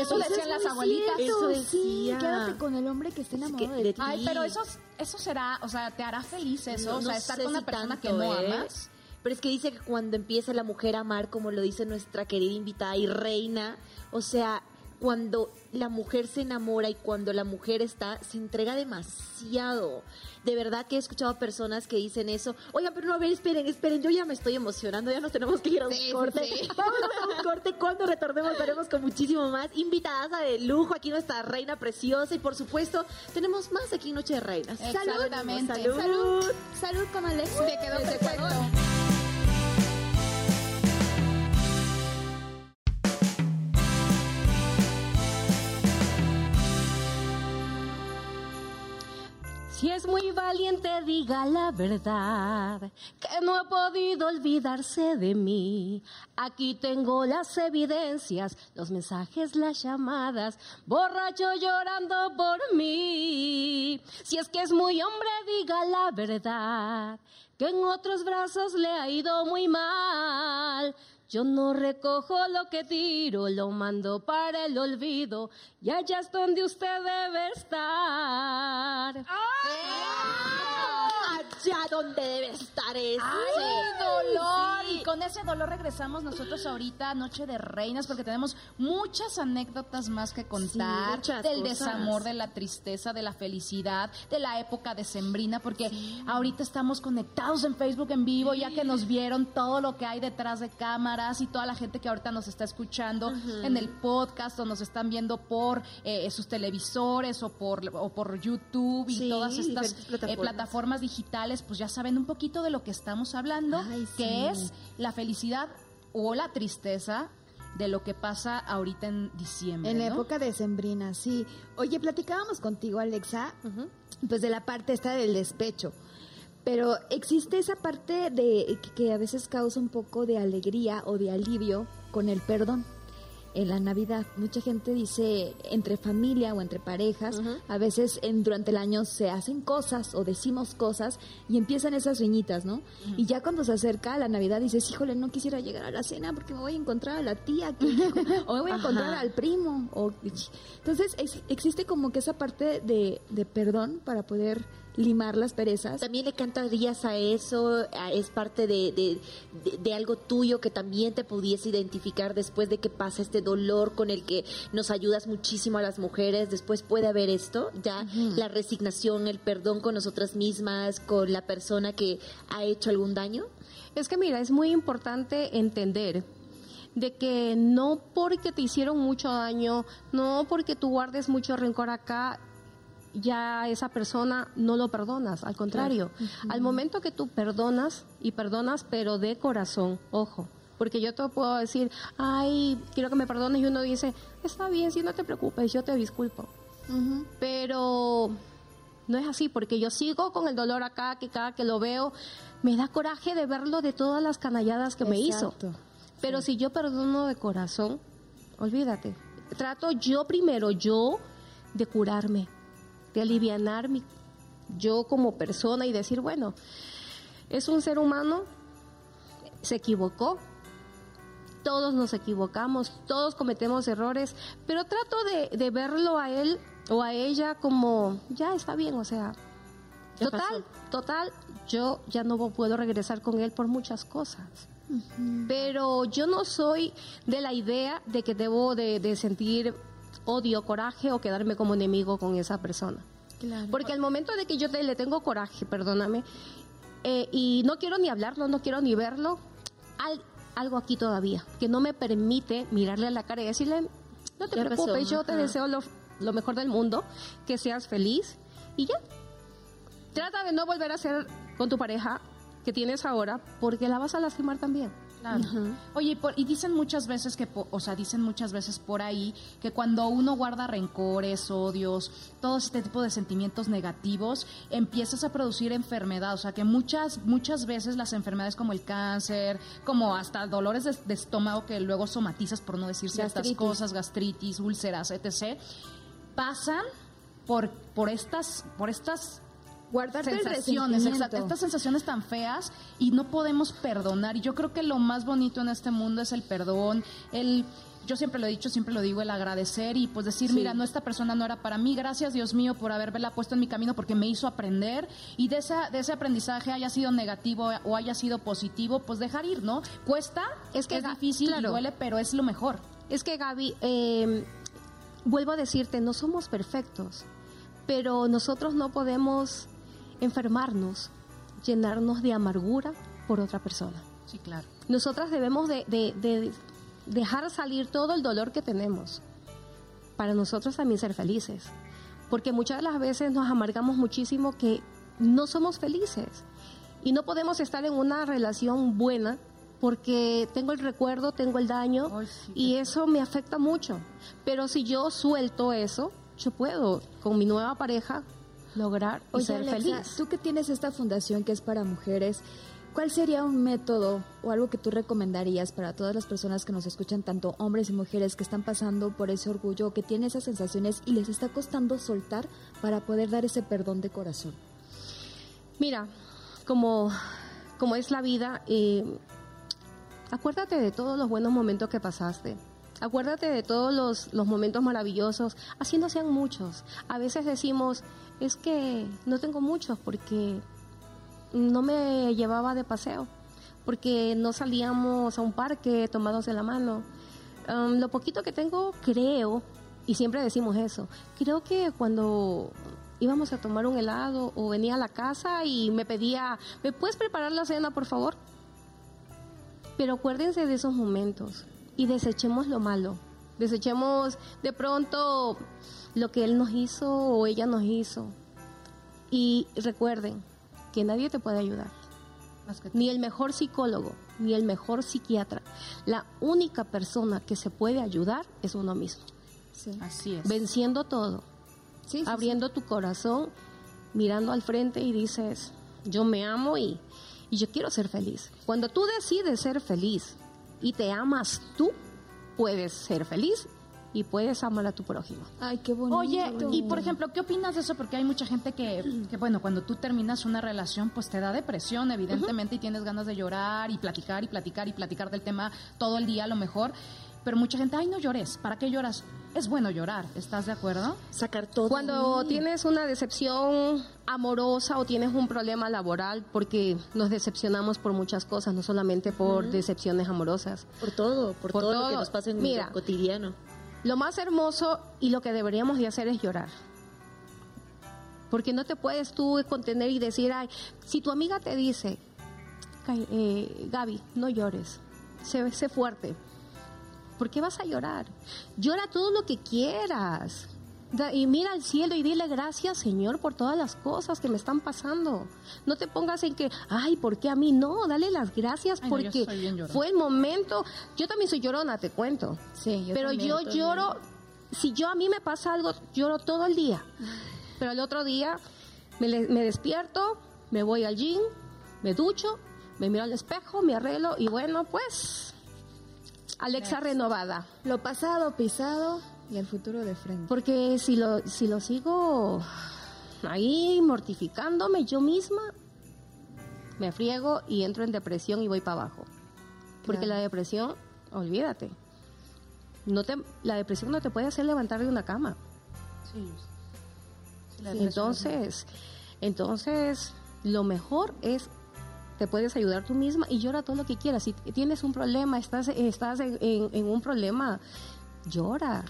Eso Eso decían es las abuelitas. cierto, Eso Sí, decía. quédate con el hombre que esté enamorado que de ti. Ay, Sí. pero eso, eso será, o sea, te hará feliz eso, No- o sea, no estar con una persona que tanto, no ¿eh? amas. Pero es que dice que cuando empieza la mujer a amar, como lo dice nuestra querida invitada y reina, o sea, cuando la mujer se enamora y cuando la mujer está, se entrega demasiado. De verdad que he escuchado a personas que dicen eso. Oigan, pero no, a ver, esperen, esperen, yo ya me estoy emocionando, ya nos tenemos que ir a un corte. Vámonos a un corte, cuando retornemos veremos con muchísimo más. Invitadas de lujo, aquí nuestra reina preciosa y por supuesto tenemos más aquí en Noche de Reinas. Exactamente. Salud. Salud, salud con Alexa. Te quedó perfecto. Es muy valiente, diga la verdad, que no ha podido olvidarse de mí. Aquí tengo las evidencias, los mensajes, las llamadas, borracho llorando por mí. Si es que es muy hombre, diga la verdad, que en otros brazos le ha ido muy mal. Yo no recojo lo que tiro, lo mando para el olvido, y allá es donde usted debe estar. Allá donde debe estar ese. ¡Ay, dolor! Sí. Y con ese dolor regresamos nosotros ahorita a Noche de Reinas porque tenemos muchas anécdotas más que contar. muchas del cosas. desamor, de la tristeza, de la felicidad, de la época decembrina, porque ahorita estamos conectados en Facebook en vivo, ya que nos vieron todo lo que hay detrás de cámaras y toda la gente que ahorita nos está escuchando en el podcast o nos están viendo por eh, sus televisores o por, o por YouTube y Sí, todas estas eh, plataformas. digitales, pues ya saben un poquito de lo que estamos hablando, Ay, sí. que es la felicidad o la tristeza de lo que pasa ahorita en diciembre. En la ¿no? época decembrina, sí. Oye, platicábamos contigo, Alexa, pues de la parte esta del despecho. Pero existe esa parte de que- a veces causa un poco de alegría o de alivio con el perdón. En la Navidad, mucha gente dice entre familia o entre parejas, a veces en, durante el año se hacen cosas o decimos cosas y empiezan esas riñitas, ¿no? Y ya cuando se acerca la Navidad dices, híjole, no quisiera llegar a la cena porque me voy a encontrar a la tía que- o me voy a encontrar al primo. O, entonces ex- existe como que esa parte de, de perdón para poder limar las perezas. También le cantarías a eso, a- es parte de, de- de- de algo tuyo que también te pudiese identificar después de que pasa este dolor con el que nos ayudas muchísimo a las mujeres. Después puede haber esto, ya la resignación, el perdón con nosotras mismas, con la persona que ha hecho algún daño. Es que mira, es muy importante entender de que no porque te hicieron mucho daño, no porque tú guardes mucho rencor acá, ya esa persona no lo perdonas, al contrario, al momento que tú perdonas y perdonas, pero de corazón, ojo, porque yo te puedo decir, ay, quiero que me perdones y uno dice, está bien, si no te preocupes, yo te disculpo, pero no es así, porque yo sigo con el dolor acá, que cada que lo veo, me da coraje de verlo de todas las canalladas que me hizo. Pero si yo perdono de corazón, olvídate. Trato yo primero, yo, de curarme, de alivianar mi, yo como persona y decir, bueno, es un ser humano, se equivocó, todos nos equivocamos, todos cometemos errores, pero trato de, de verlo a él o a ella como, ya está bien, o sea, total, total, yo ya no puedo regresar con él por muchas cosas. Pero yo no soy de la idea de que debo de, de sentir odio, coraje o quedarme como enemigo con esa persona. Porque al momento de que yo te- le tengo coraje, perdóname, eh, y no quiero ni hablarlo, no quiero ni verlo, hay algo aquí todavía que no me permite mirarle a la cara y decirle, no te preocupes, yo te Ajá. deseo lo, lo mejor del mundo, que seas feliz y ya. Trata de no volver a ser con tu pareja que tienes ahora porque la vas a lastimar también. Claro. Oye, y, por- y dicen muchas veces que, o sea, dicen muchas veces por ahí que cuando uno guarda rencores, odios, todo este tipo de sentimientos negativos, empiezas a producir enfermedad. O sea, que muchas, muchas veces las enfermedades como el cáncer, como hasta dolores de, de estómago que luego somatizas por no decir ciertas Gastritis. cosas, gastritis, úlceras, etc., pasan por, por estas, por estas Guardarte el sensaciones, exacto, estas sensaciones tan feas y no podemos perdonar. Y yo creo que lo más bonito en este mundo es el perdón, el yo siempre lo he dicho, siempre lo digo, el agradecer y pues decir, mira, no, esta persona no era para mí, gracias Dios mío por haberla puesto en mi camino porque me hizo aprender y de, esa, de ese aprendizaje haya sido negativo o haya sido positivo, pues dejar ir, ¿no? Cuesta, Es que es difícil claro. y duele, pero es lo mejor. Es que Gaby, eh, vuelvo a decirte, no somos perfectos, pero nosotros no podemos enfermarnos, llenarnos de amargura por otra persona. Sí, claro. Nosotras debemos de, de- de dejar salir todo el dolor que tenemos para nosotros también ser felices. Porque muchas de las veces nos amargamos muchísimo que no somos felices y no podemos estar en una relación buena porque tengo el recuerdo, tengo el daño sí, y eso me afecta mucho. Pero si yo suelto eso, yo puedo con mi nueva pareja lograr y Oye, ser Alexa, feliz. tú que tienes esta fundación que es para mujeres, ¿cuál sería un método o algo que tú recomendarías para todas las personas que nos escuchan, tanto hombres y mujeres que están pasando por ese orgullo, que tienen esas sensaciones y les está costando soltar para poder dar ese perdón de corazón? Mira, como, como es la vida, eh, acuérdate de todos los buenos momentos que pasaste. Acuérdate de todos los, los momentos maravillosos, así no sean muchos. A veces decimos, es que no tengo muchos porque no me llevaba de paseo, porque no salíamos a un parque tomados de la mano. Um, lo poquito que tengo, creo, y siempre decimos eso, creo que cuando íbamos a tomar un helado o venía a la casa y me pedía, ¿me puedes preparar la cena, por favor? Pero acuérdense de esos momentos y desechemos lo malo. Desechemos de pronto lo que él nos hizo o ella nos hizo. Y recuerden que nadie te puede ayudar. Ni el mejor psicólogo, ni el mejor psiquiatra. La única persona que se puede ayudar es uno mismo. Sí. Así es. Venciendo todo, Sí, sí, sí. abriendo tu corazón, mirando al frente y dices, yo me amo y, y yo quiero ser feliz. Cuando tú decides ser feliz y te amas tú, puedes ser feliz y puedes amar a tu prójimo. Ay, qué bonito. Oye, y por ejemplo, ¿qué opinas de eso? Porque hay mucha gente que, que, bueno, cuando tú terminas una relación, pues te da depresión, evidentemente, y tienes ganas de llorar y platicar y platicar y platicar del tema todo el día a lo mejor. Pero mucha gente, ay, no llores, ¿para qué lloras? Es bueno llorar, ¿estás de acuerdo? sacar todo. Cuando tienes una decepción amorosa o tienes un problema laboral, porque nos decepcionamos por muchas cosas, no solamente por decepciones amorosas. Por todo, por, Por todo, lo que nos pasa en Mira. lo cotidiano. Lo más hermoso y lo que deberíamos de hacer es llorar. Porque no te puedes tú contener y decir, ay, si tu amiga te dice, "Ca- eh, Gaby, no llores, sé, sé fuerte. ¿Por qué vas a llorar? Llora todo lo que quieras. Y mira al cielo y dile gracias, Señor, por todas las cosas que me están pasando. No te pongas en que, ay, ¿por qué a mí? No, dale las gracias Ay, porque fue el momento. Yo también soy llorona, te cuento. Sí, yo Pero también, yo también. lloro, si yo a mí me pasa algo, lloro todo el día. Pero el otro día me, me despierto, me voy al gym, me ducho, me miro al espejo, me arreglo y bueno, pues, Alexa renovada. Lo pasado, pisado y el futuro de frente. Porque si lo, si lo sigo ahí mortificándome yo misma, me friego y entro en depresión y voy para abajo. Porque Claro. la depresión, olvídate. No te, la depresión no te puede hacer levantar de una cama. Sí. Entonces, entonces, lo mejor es te puedes ayudar tú misma y llora todo lo que quieras. Si tienes un problema, estás, estás en, en- en un problema, llora.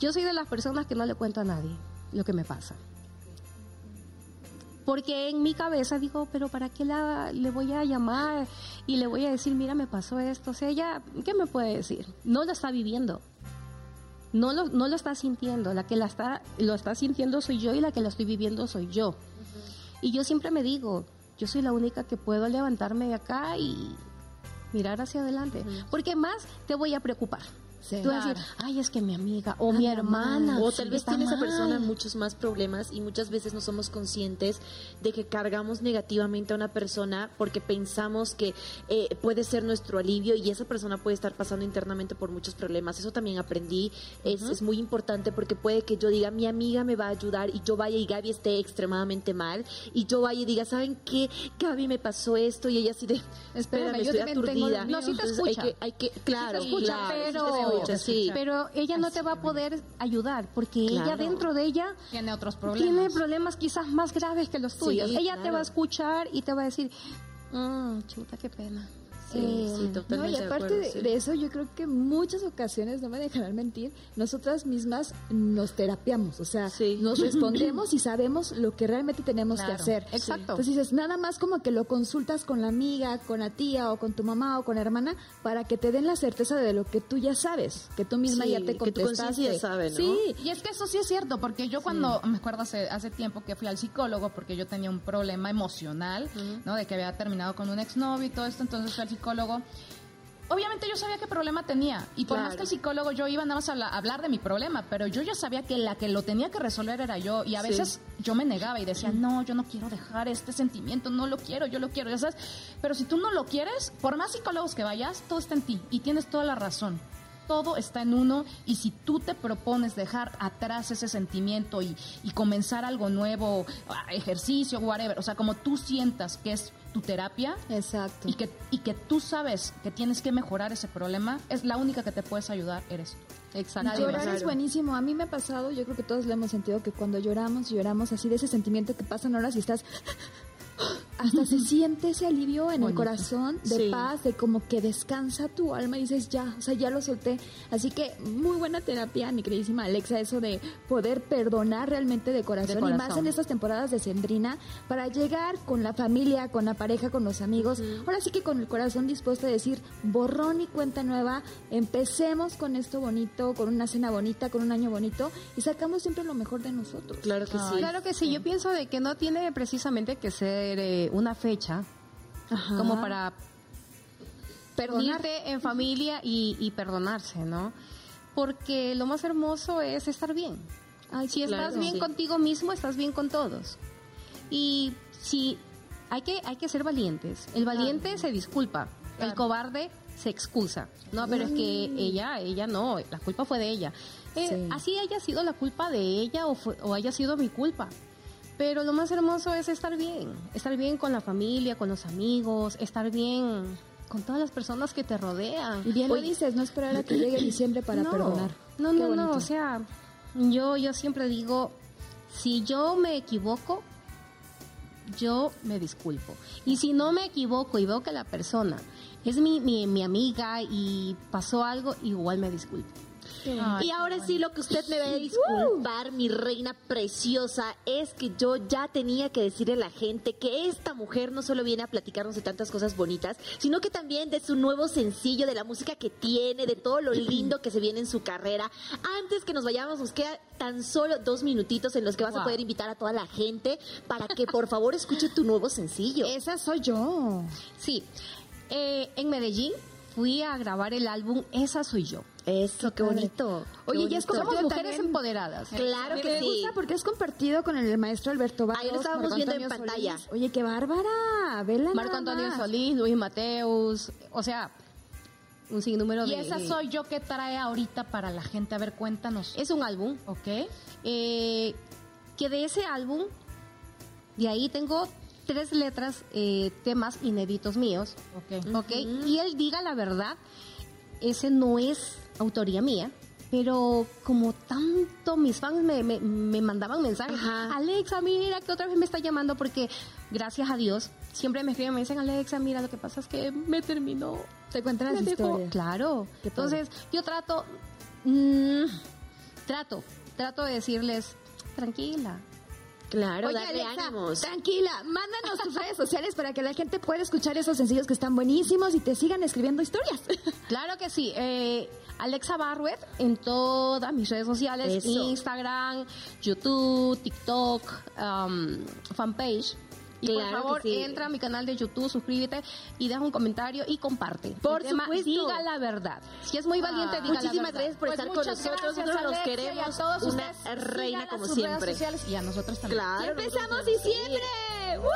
Yo soy de las personas que no le cuento a nadie lo que me pasa. Porque en mi cabeza digo, pero ¿para qué la, le voy a llamar y le voy a decir, mira, me pasó esto? O sea, ella, ¿qué me puede decir? No lo está viviendo. No lo, no lo está sintiendo. La que la está, lo está sintiendo soy yo y la que lo estoy viviendo soy yo. Y yo siempre me digo, yo soy la única que puedo levantarme de acá y mirar hacia adelante. Porque más te voy a preocupar. Sí. Tú vas a decir, ay, es que mi amiga o mi hermana. O tal vez tiene esa mal". persona muchos más problemas y muchas veces no somos conscientes de que cargamos negativamente a una persona porque pensamos que eh, puede ser nuestro alivio y esa persona puede estar pasando internamente por muchos problemas. Eso también aprendí. Es, es muy importante porque puede que yo diga, mi amiga me va a ayudar y yo vaya y Gaby esté extremadamente mal y yo vaya y diga, ¿saben qué? Gaby me pasó esto y ella así de, espérame, yo estoy aturdida. No, sí te escucha. Hay que, hay que, claro, te escucha, claro, sí te pero, escucha, sí. pero ella no te va a poder ayudar porque ella dentro de ella Tiene otros problemas. tiene problemas quizás más graves que los Sí, tuyos. ella te va a escuchar y te va a decir, "Mm, chuta, qué pena. Sí, Eh, sí, No, y totalmente de aparte acuerdo, de, sí. de eso, yo creo que muchas ocasiones, no me dejarán mentir, nosotras mismas nos terapiamos, o sea, Sí. nos respondemos y sabemos lo que realmente tenemos que hacer. exacto. Entonces dices, nada más como que lo consultas con la amiga, con la tía o con tu mamá o con la hermana para que te den la certeza de lo que tú ya sabes, que tú misma Sí, ya te que tu contestaste. conciencia ya sabe, ¿no? Sí, Y es que eso sí es cierto, porque yo cuando, me acuerdo hace, hace tiempo que fui al psicólogo, porque yo tenía un problema emocional, ¿no? De que había terminado con un exnovio y todo esto, entonces fui al psicólogo. Obviamente yo sabía qué problema tenía, y por más que el psicólogo yo iba nada más a la- a hablar de mi problema, pero yo ya sabía que la que lo tenía que resolver era yo, y a Sí. veces yo me negaba y decía, no, yo no quiero dejar este sentimiento, no lo quiero, yo lo quiero, ya sabes, pero si tú no lo quieres, por más psicólogos que vayas, todo está en ti, y tienes toda la razón todo está en uno y si tú te propones dejar atrás ese sentimiento y, y comenzar algo nuevo, ah, ejercicio, whatever, o sea, como tú sientas que es tu terapia exacto. y que, y que tú sabes que tienes que mejorar ese problema, es la única que te puedes ayudar, eres tú. Exacto. Llorar es buenísimo. A mí me ha pasado, yo creo que todos lo hemos sentido, que cuando lloramos, lloramos así de ese sentimiento que pasan horas y estás... Hasta se siente ese alivio en el corazón de Sí. paz, de como que descansa tu alma y dices, ya, o sea, ya lo solté. Así que muy buena terapia, mi queridísima Alexa, eso de poder perdonar realmente de corazón, De y más en estas temporadas de Sendrina para llegar con la familia, con la pareja, con los amigos. Ahora sí que con el corazón dispuesto a decir, borrón y cuenta nueva, empecemos con esto bonito, con una cena bonita, con un año bonito y sacamos siempre lo mejor de nosotros. Claro que sí. Claro que sí, yo pienso de que no tiene precisamente que ser eh, una fecha Ajá. como para Perdonar. unirte en familia y, y perdonarse, ¿no? Porque lo más hermoso es estar bien. Ay, Si Claro, estás bien sí. contigo mismo, estás bien con todos. Y si hay que, hay que ser valientes. El valiente se disculpa, el cobarde se excusa. No, pero es que ella, ella no, la culpa fue de ella. Eh, Sí. Así haya sido la culpa de ella o, fue- o haya sido mi culpa. Pero lo más hermoso es estar bien, estar bien con la familia, con los amigos, estar bien con todas las personas que te rodean. Y bien lo Oye, dices, no esperar a que llegue diciembre para no, perdonar. No, no, no, o sea, yo, yo siempre digo, si yo me equivoco, yo me disculpo. Y si no me equivoco y veo que la persona es mi, mi, mi amiga y pasó algo, igual me disculpo. Y ahora sí, lo que usted me va a disculpar, mi reina preciosa, es que yo ya tenía que decirle a la gente que esta mujer no solo viene a platicarnos de tantas cosas bonitas, sino que también de su nuevo sencillo, de la música que tiene, de todo lo lindo que se viene en su carrera. Antes que nos vayamos, nos queda tan solo dos minutitos en los que vas a poder invitar a toda la gente para que por favor escuche tu nuevo sencillo. Esa soy yo. Sí, eh, en Medellín fui a grabar el álbum Esa Soy Yo. Eso, qué bonito. Oye, qué ya es como- mujeres también- empoderadas. Claro Me que sí. gusta porque es compartido con el maestro Alberto Barros. Ahí lo estábamos Marco viendo en pantalla. Solís. Oye, qué bárbara. Vela Marco nada Antonio más. Solís, Luis Mateus, o sea, un sinnúmero Y de... esa soy yo que trae ahorita para la gente. A ver, cuéntanos. Es un álbum ¿Ok? eh, que de ese álbum, de ahí tengo tres letras, eh, temas inéditos míos, Ok. ¿ok? Y él diga la verdad, ese no es autoría mía, pero como tanto mis fans me, me, me mandaban mensajes, Ajá. Alexa, mira que otra vez me está llamando porque gracias a Dios siempre me escriben, me dicen, Alexa, mira, lo que pasa es que me terminó. Te cuentan las me dejó". historias. Claro. Entonces, yo trato, mm, trato, trato de decirles, tranquila. Claro, Oye, darle Alexa, ánimos. tranquila, mándanos tus redes sociales para que la gente pueda escuchar esos sencillos que están buenísimos y te sigan escribiendo historias. Claro que sí. Eh, Alexa Barrett en todas mis redes sociales, Eso. Instagram, YouTube, TikTok, um, fanpage. Y Claro por favor, sí. entra a mi canal de YouTube, suscríbete y deja un comentario y comparte. Por El tema, supuesto. Diga la verdad. Si es muy valiente, Ah. diga Muchísimas la verdad. gracias por Pues estar con nosotros. Nosotros los y a queremos todos una ustedes. reina como sus siempre. redes sociales y a nosotros también. Claro. Empezamos nosotros- diciembre. ¡Woo!